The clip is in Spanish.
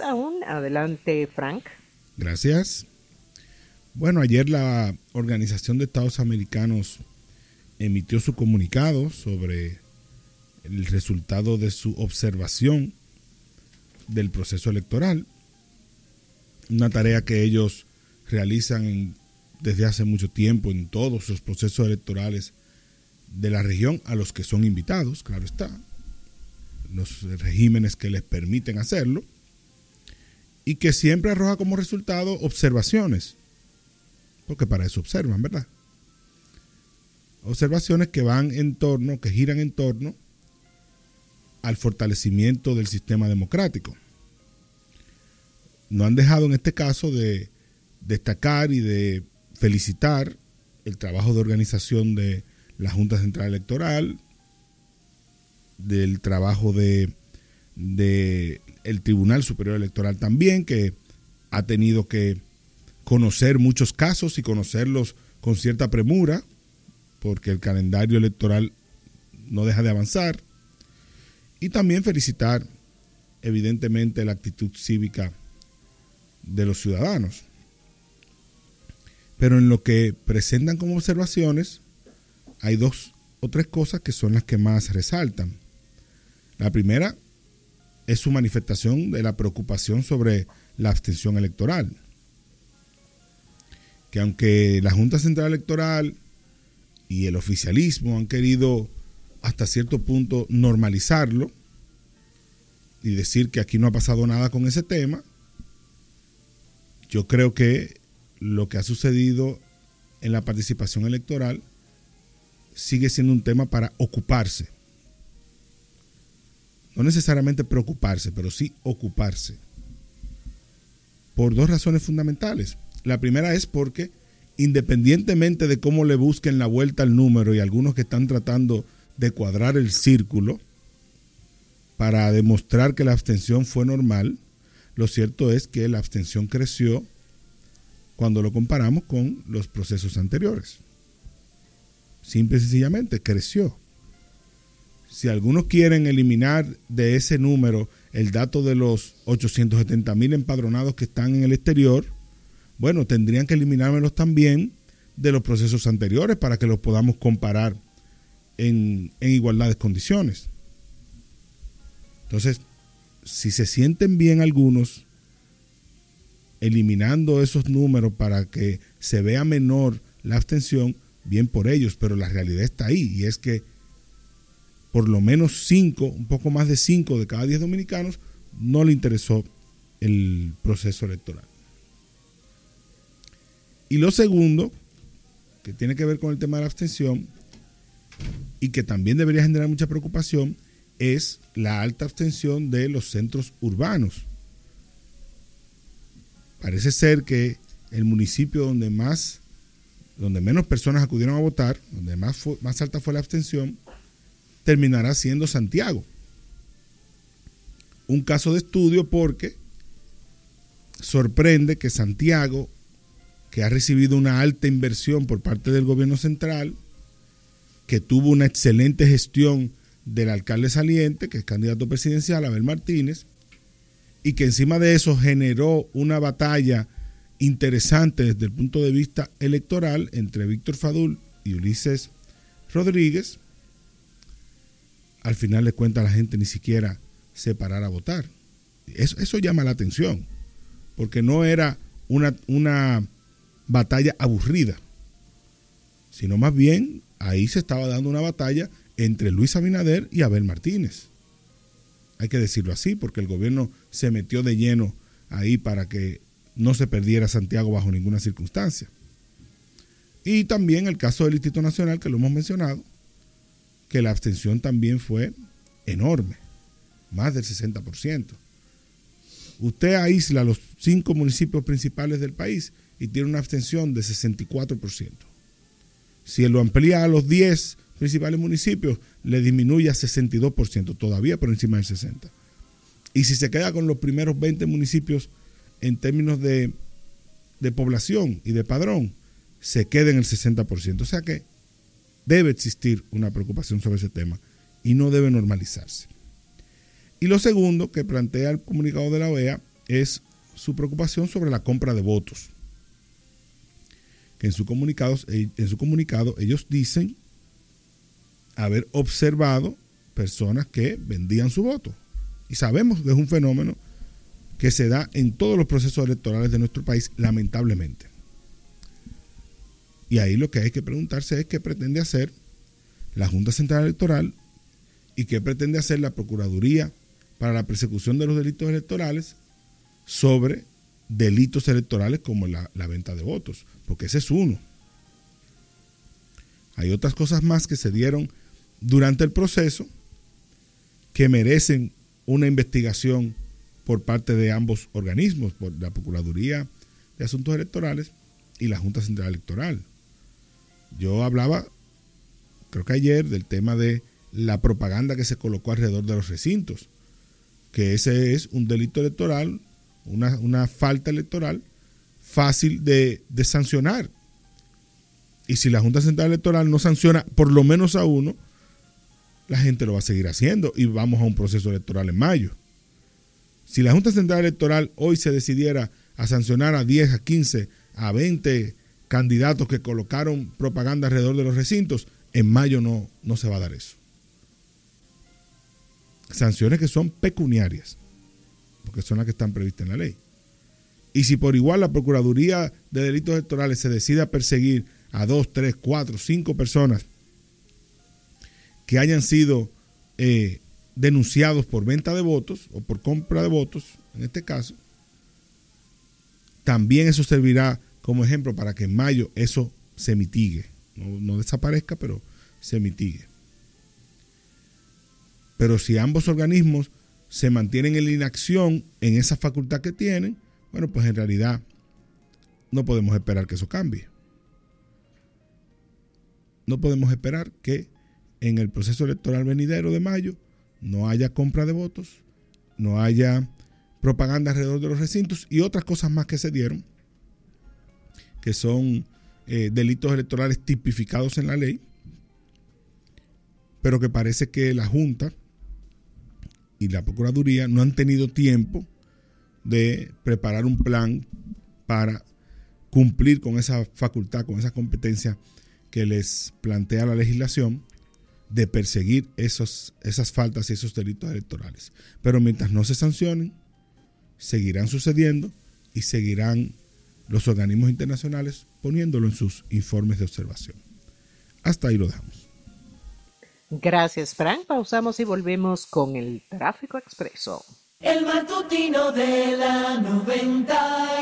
aún. Adelante, Frank. Gracias. Bueno, ayer la Organización de Estados Americanos emitió su comunicado sobre el resultado de su observación del proceso electoral, una tarea que ellos realizan desde hace mucho tiempo en todos los procesos electorales de la región a los que son invitados, claro está, los regímenes que les permiten hacerlo, y que siempre arroja como resultado observaciones, porque para eso observan, ¿verdad? Observaciones que van en torno, que giran en torno al fortalecimiento del sistema democrático. No han dejado en este caso de destacar y de felicitar el trabajo de organización de la Junta Central Electoral, del trabajo de, de el Tribunal Superior Electoral también, que ha tenido que conocer muchos casos y conocerlos con cierta premura, porque el calendario electoral no deja de avanzar. Y también felicitar, evidentemente, la actitud cívica de los ciudadanos. Pero en lo que presentan como observaciones, hay dos o tres cosas que son las que más resaltan. La primera es su manifestación de la preocupación sobre la abstención electoral. Que aunque la Junta Central Electoral y el oficialismo han querido hasta cierto punto normalizarlo y decir que aquí no ha pasado nada con ese tema, yo creo que lo que ha sucedido en la participación electoral sigue siendo un tema para ocuparse. No necesariamente preocuparse, pero sí ocuparse. Por dos razones fundamentales. La primera es porque independientemente de cómo le busquen la vuelta al número y algunos que están tratando de cuadrar el círculo para demostrar que la abstención fue normal, lo cierto es que la abstención creció cuando lo comparamos con los procesos anteriores. Simple y sencillamente creció. Si algunos quieren eliminar de ese número el dato de los 870 mil empadronados que están en el exterior, bueno, tendrían que eliminármelos también de los procesos anteriores para que los podamos comparar en, en igualdad de condiciones. Entonces, si se sienten bien algunos eliminando esos números para que se vea menor la abstención, bien por ellos, pero la realidad está ahí y es que por lo menos 5, un poco más de 5 de cada 10 dominicanos no le interesó el proceso electoral. Y lo segundo, que tiene que ver con el tema de la abstención y que también debería generar mucha preocupación, es la alta abstención de los centros urbanos. Parece ser que el municipio donde más donde menos personas acudieron a votar, donde más, más alta fue la abstención, terminará siendo Santiago. Un caso de estudio porque sorprende que Santiago, que ha recibido una alta inversión por parte del gobierno central, que tuvo una excelente gestión del alcalde saliente, que es candidato presidencial, Abel Martínez, y que encima de eso generó una batalla interesante desde el punto de vista electoral entre Víctor Fadul y Ulises Rodríguez, al final de cuentas la gente ni siquiera se parara a votar. Eso, eso llama la atención, porque no era una, una batalla aburrida, sino más bien ahí se estaba dando una batalla entre Luis Abinader y Abel Martínez. Hay que decirlo así, porque el gobierno se metió de lleno ahí para que no se perdiera Santiago bajo ninguna circunstancia. Y también el caso del Instituto Nacional, que lo hemos mencionado, que la abstención también fue enorme, más del 60%. Usted aísla los cinco municipios principales del país y tiene una abstención de 64%. Si lo amplía a los 10 principales municipios, le disminuye a 62%, todavía por encima del 60%. Y si se queda con los primeros 20 municipios en términos de, población y de padrón se quede en el 60%. O sea que debe existir una preocupación sobre ese tema y no debe normalizarse. Y lo segundo que plantea el comunicado de la OEA es su preocupación sobre la compra de votos. En su, comunicados, en su comunicado ellos dicen haber observado personas que vendían su voto. Y sabemos que es un fenómeno que se da en todos los procesos electorales de nuestro país, lamentablemente. Y ahí lo que hay que preguntarse es qué pretende hacer la Junta Central Electoral y qué pretende hacer la Procuraduría para la persecución de los delitos electorales sobre delitos electorales como la, la venta de votos, porque ese es uno. Hay otras cosas más que se dieron durante el proceso que merecen una investigación por parte de ambos organismos, por la Procuraduría de Asuntos Electorales y la Junta Central Electoral. Yo hablaba, creo que ayer, del tema de la propaganda que se colocó alrededor de los recintos, que ese es un delito electoral, una, falta electoral fácil de, de sancionar. Y si la Junta Central Electoral no sanciona por lo menos a uno, la gente lo va a seguir haciendo y vamos a un proceso electoral en mayo. Si la Junta Central Electoral hoy se decidiera a sancionar a 10, a 15, a 20 candidatos que colocaron propaganda alrededor de los recintos, en mayo no, no se va a dar eso. Sanciones que son pecuniarias, porque son las que están previstas en la ley. Y si por igual la Procuraduría de Delitos Electorales se decide a perseguir a dos, tres, cuatro, cinco personas que hayan sido eh, denunciados por venta de votos o por compra de votos, en este caso, también eso servirá como ejemplo para que en mayo eso se mitigue. No, no desaparezca, pero se mitigue. Pero si ambos organismos se mantienen en la inacción en esa facultad que tienen, bueno, pues en realidad no podemos esperar que eso cambie. No podemos esperar que en el proceso electoral venidero de mayo no haya compra de votos, no haya propaganda alrededor de los recintos y otras cosas más que se dieron, que son eh, delitos electorales tipificados en la ley, pero que parece que la Junta y la Procuraduría no han tenido tiempo de preparar un plan para cumplir con esa facultad, con esa competencia que les plantea la legislación de perseguir esos, esas faltas y esos delitos electorales. Pero mientras no se sancionen, seguirán sucediendo y seguirán los organismos internacionales poniéndolo en sus informes de observación. Hasta ahí lo dejamos. Gracias, Frank. Pausamos y volvemos con el tráfico expreso. El matutino de la 90.